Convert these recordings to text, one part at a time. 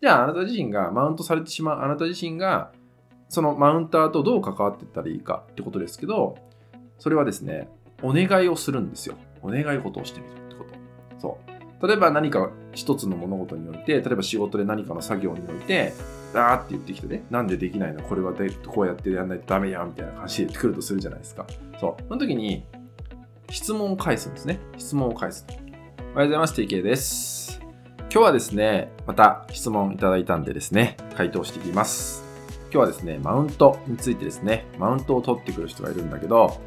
じゃああなた自身がマウントされてしまうあなた自身がそのマウンターとどう関わっていったらいいかってことですけど、それはですね、お願いをするんですよ。お願い事をしてみるってこと。そう。例えば何か一つの物事において、例えば仕事で何かの作業において、あーって言ってきてね、なんでできないの？これはでこうやってやんないとダメやんみたいな感じで言ってくるとするじゃないですか。そう。その時に、質問を返すんですね。質問を返す。おはようございます。TK です。今日はですね、また質問いただいたんでですね、回答していきます。今日はですね、マウントについてですね、マウントを取ってくる人がいるんだけど、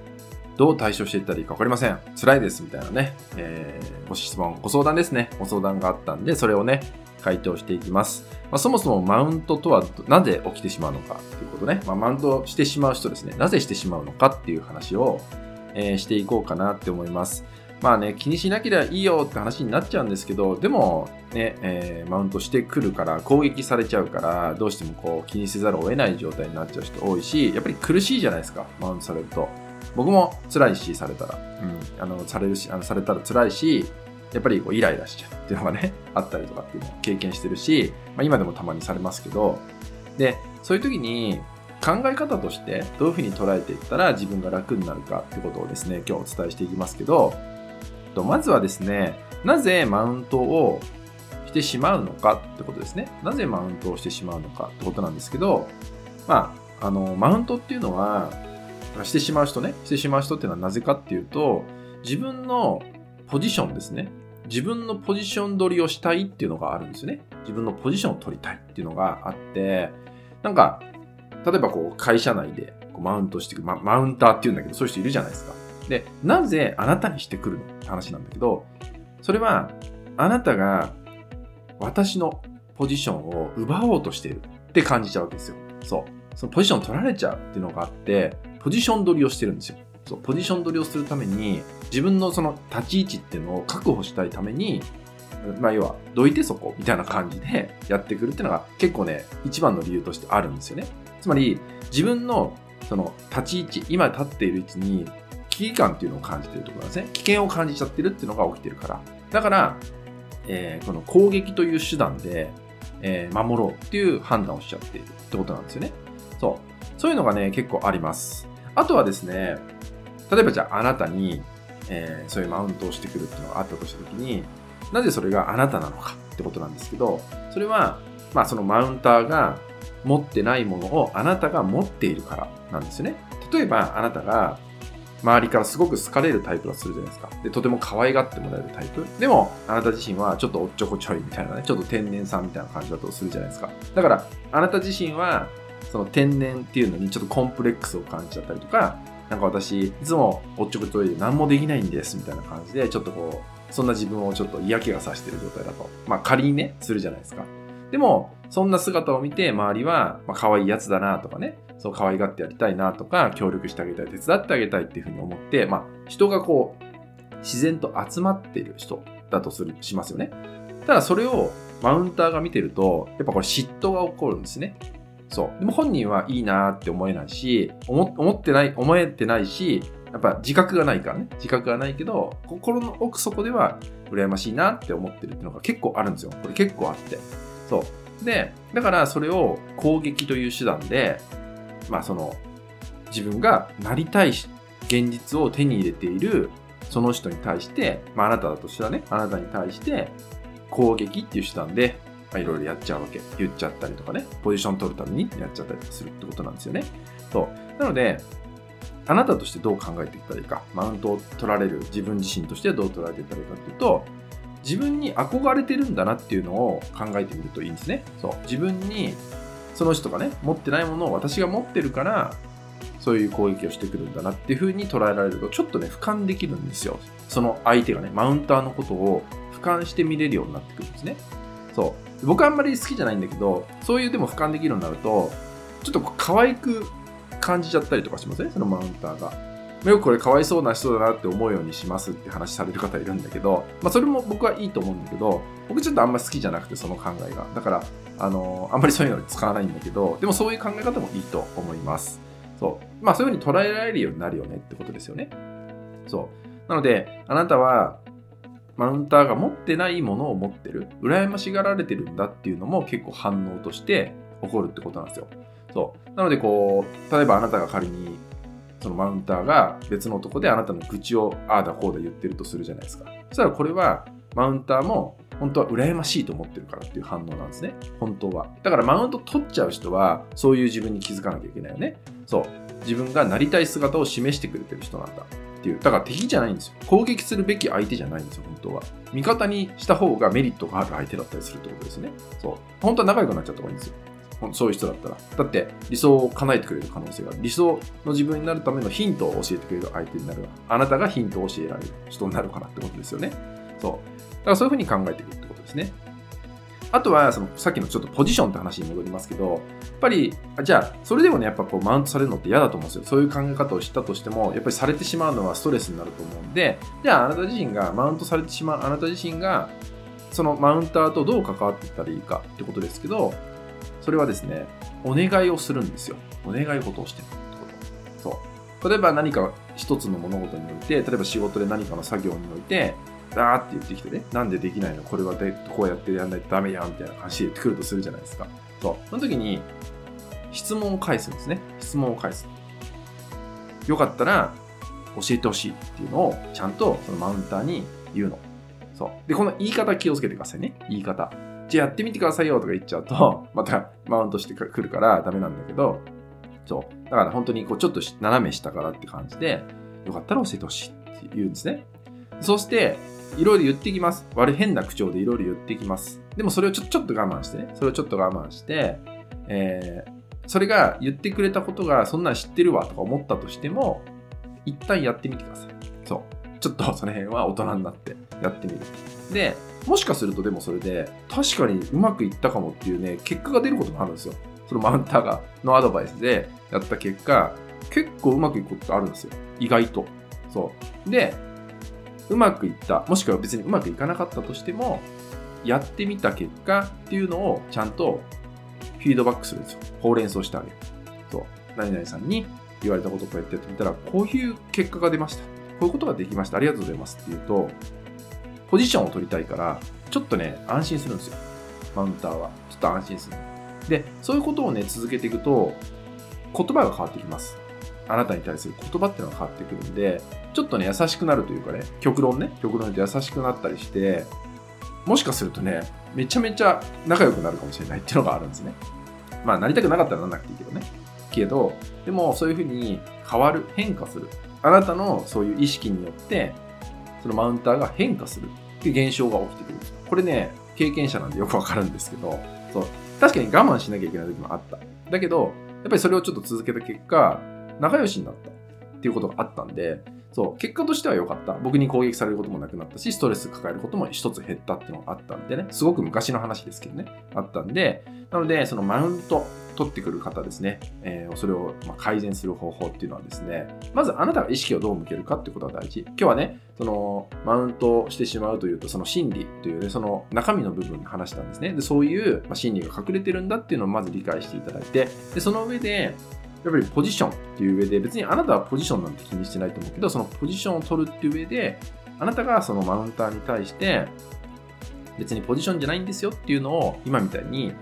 どう対処していったらいいか分かりません。辛いですみたいなね、えー、ご質問、ご相談ですね。ご相談があったんで、それをね、回答していきます。まあ、そもそもマウントとはなぜ起きてしまうのかっていうことね。まあ、マウントしてしまう人ですね。なぜしてしまうのかっていう話を、えー、していこうかなって思います。まあね、気にしなければいいよって話になっちゃうんですけど、でもね、えー、マウントしてくるから攻撃されちゃうから、どうしてもこう気にせざるを得ない状態になっちゃう人多いし、やっぱり苦しいじゃないですか、マウントされると。僕も辛いし、されたら。うん、あの、されるし、あのされたら辛いし、やっぱりこうイライラしちゃうっていうのがね、あったりとかっていうのを経験してるし、まあ、今でもたまにされますけど、で、そういう時に考え方としてどういうふうに捉えていったら自分が楽になるかってことをですね、今日お伝えしていきますけど、とまずはですね、なぜマウントをしてしまうのかってことですね。なぜマウントをしてしまうのかってことなんですけど、まあ、あの、マウントっていうのは、してしまう人ね、してしまう人っていうのはなぜかっていうと、自分のポジションですね。自分のポジション取りをしたいっていうのがあるんですよね。自分のポジションを取りたいっていうのがあって、なんか、例えばこう会社内でこうマウントしていく、ま、マウンターっていうんだけど、そういう人いるじゃないですか。で、なぜあなたにしてくるのって話なんだけど、それはあなたが私のポジションを奪おうとしているって感じちゃうわけですよ。そう。そのポジション取られちゃうっていうのがあって、ポジション取りをしてるんですよ。そうポジション取りをするために、自分のその立ち位置っていうのを確保したいために、まあ要は、どいてそこみたいな感じでやってくるっていうのが結構ね、一番の理由としてあるんですよね。つまり、自分のその立ち位置、今立っている位置に危機感っていうのを感じてるところなんですね。危険を感じちゃってるっていうのが起きてるから。だから、えー、この攻撃という手段で、えー、守ろうっていう判断をしちゃっているってことなんですよね。そう。そういうのがね、結構あります。あとはですね、例えばじゃああなたに、えー、そういうマウントをしてくるっていうのがあったとしたときに、なぜそれがあなたなのかってことなんですけど、それは、まあそのマウンターが持ってないものをあなたが持っているからなんですよね。例えばあなたが周りからすごく好かれるタイプだとするじゃないですか。で、とても可愛がってもらえるタイプ。でも、あなた自身はちょっとおっちょこちょいみたいなね、ちょっと天然さんみたいな感じだとするじゃないですか。だから、あなた自身は、その天然っていうのにちょっとコンプレックスを感じちゃったりとか、なんか私、いつもおっちょこちょいで何もできないんですみたいな感じで、ちょっとこう、そんな自分をちょっと嫌気がさしてる状態だと。まあ仮にね、するじゃないですか。でも、そんな姿を見て、周りは、まあ、可愛いやつだなとかね、そう可愛がってやりたいなとか、協力してあげたい、手伝ってあげたいっていうふうに思って、まあ、人がこう、自然と集まっている人だとする、しますよね。ただそれをマウンターが見てると、やっぱこれ嫉妬が起こるんですね。そう。でも本人はいいなって思えないし、思ってない、思えてないし、やっぱ自覚がないからね。自覚がないけど、心の奥底では羨ましいなって思ってるっていうのが結構あるんですよ。これ結構あって。そう。で、だからそれを攻撃という手段で、まあその自分がなりたい現実を手に入れているその人に対して、まああなただとしたらね、あなたに対して攻撃っていう手段で、まあ、いろいろやっちゃうわけ。言っちゃったりとかね、ポジション取るためにやっちゃったりするってことなんですよね。そう。なので、あなたとしてどう考えていったらいいか、マウントを取られる自分自身としてどう捉えていったらいいかっていうと、自分に憧れてるんだなっていうのを考えてみるといいんですね。そう。自分にその人がね、持ってないものを私が持ってるから、そういう攻撃をしてくるんだなっていう風に捉えられると、ちょっとね、俯瞰できるんですよ。その相手がね、マウンターのことを俯瞰して見れるようになってくるんですね。そう。僕あんまり好きじゃないんだけど、そういうでも俯瞰できるようになると、ちょっと可愛く感じちゃったりとかしますね、そのマウンターが。よくこれかわいそうな人だなって思うようにしますって話される方いるんだけど、まあそれも僕はいいと思うんだけど、僕ちょっとあんま好きじゃなくてその考えが。だから、あのあんまりそういうの使わないんだけど、でもそういう考え方もいいと思います。そう。まあそういうふうに捉えられるようになるよねってことですよね。そう。なので、あなたは、マウンターが持ってないものを持ってる、羨ましがられてるんだっていうのも結構反応として起こるってことなんですよ。そう。なのでこう、例えばあなたが仮にそのマウンターが別の男であなたの愚痴をああだこうだ言ってるとするじゃないですか。そしたらこれはマウンターも本当は羨ましいと思ってるからっていう反応なんですね。本当は。だからマウント取っちゃう人はそういう自分に気づかなきゃいけないよね。そう。自分がなりたい姿を示してくれてる人なんだっていう。だから敵じゃないんですよ。攻撃するべき相手じゃないんですよ、本当は。味方にした方がメリットがある相手だったりするってことですね。そう。本当は仲良くなっちゃった方がいいんですよ。そういう人だったら。だって理想を叶えてくれる可能性がある。理想の自分になるためのヒントを教えてくれる相手になる。あなたがヒントを教えられる人になるからってことですよね。そう。からそういうふうに考えていくってことですね。あとは、その、さっきのちょっとポジションって話に戻りますけど、やっぱり、じゃあ、それでもね、やっぱこう、マウントされるのって嫌だと思うんですよ。そういう考え方をしたとしても、やっぱりされてしまうのはストレスになると思うんで、じゃあ、あなた自身が、マウントされてしまう、あなた自身が、そのマウンターとどう関わっていったらいいかってことですけど、それはですね、お願いをするんですよ。お願い事をしてるってこと。そう。例えば何か一つの物事において、例えば仕事で何かの作業において、だーって言ってきてね、なんでできないの？これはでこうやってやんないとダメやんみたいな感じで言ってくるとするじゃないですか。そう。その時に、質問を返すんですね。質問を返す。よかったら、教えてほしいっていうのを、ちゃんとそのマウンターに言うの。そう。で、この言い方気をつけてくださいね。言い方。じゃあやってみてくださいよとか言っちゃうと、またマウントしてくるからダメなんだけど、そう。だから本当にこうちょっと斜め下からって感じで、よかったら教えてほしいって言うんですね。そして、いろいろ言ってきます。悪い変な口調でいろいろ言ってきます。でもそれをちょちょっと我慢してね。それをちょっと我慢して、えー、それが言ってくれたことがそんなん知ってるわとか思ったとしても、一旦やってみてください。そう。ちょっとその辺は大人になってやってみる。で、もしかするとでもそれで、確かにうまくいったかもっていうね、結果が出ることもあるんですよ。そのマウンターが、のアドバイスでやった結果、結構うまくいくことってあるんですよ。意外と。そう。で、うまくいった、もしくは別にうまくいかなかったとしても、やってみた結果っていうのをちゃんとフィードバックするんですよ。ほうれん草してあげる。そう。何々さんに言われたことをこうやってやってみたら、こういう結果が出ました。こういうことができました。ありがとうございますっていうと、ポジションを取りたいから、ちょっとね、安心するんですよ。マウンターは。ちょっと安心する。で、そういうことをね、続けていくと、言葉が変わってきます。あなたに対する言葉っていうのが変わってくるんで、ちょっとね、優しくなるというかね、極論ね、極論で優しくなったりして、もしかするとね、めちゃめちゃ仲良くなるかもしれないっていうのがあるんですね。まあ、なりたくなかったらなんなくていいけどね。けど、でもそういうふうに変わる、変化する。あなたのそういう意識によって、そのマウンターが変化するっていう現象が起きてくる。これね、経験者なんでよくわかるんですけど、そう。確かに我慢しなきゃいけない時もあった。だけど、やっぱりそれをちょっと続けた結果、仲良しになったっていうことがあったんで、そう、結果としては良かった。僕に攻撃されることもなくなったし、ストレス抱えることも一つ減ったっていうのがあったんでね、すごく昔の話ですけどね、あったんで、なので、そのマウント、取ってくる方ですね、えー、それをま改善する方法っていうのはですね、まずあなたが意識をどう向けるかってことが大事。今日はね、そのマウントしてしまうというと、その心理というね、その中身の部分に話したんですね。でそういう心理が隠れてるんだっていうのをまず理解していただいて、でその上で、やっぱりポジションっていう上で、別にあなたはポジションなんて気にしてないと思うけど、そのポジションを取るっていう上で、あなたがそのマウンターに対して、別にポジションじゃないんですよっていうのを、今みたいに、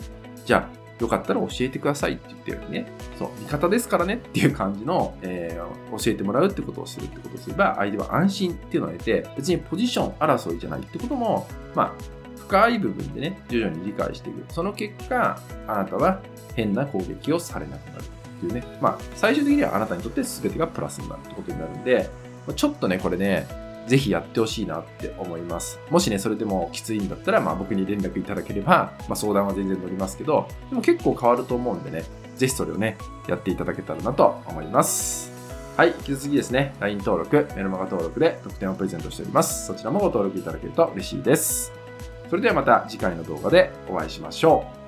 じゃあ、よかったら教えてくださいって言ってるようにね、そう、味方ですからねっていう感じの、えー、教えてもらうってことをするってことをすれば、相手は安心っていうのを得て、別にポジション争いじゃないってことも、まあ、深い部分でね、徐々に理解していく。その結果、あなたは変な攻撃をされなくなる。っていうね、まあ、最終的にはあなたにとって全てがプラスになるってことになるんで、ちょっとね、これね、ぜひやってほしいなって思います。もしね、それでもきついんだったら、まあ僕に連絡いただければ、まあ相談は全然乗りますけど、でも結構変わると思うんでね、ぜひそれをね、やっていただけたらなと思います。はい、引き続きですね、LINE 登録、メルマガ登録で特典をプレゼントしております。そちらもご登録いただけると嬉しいです。それではまた次回の動画でお会いしましょう。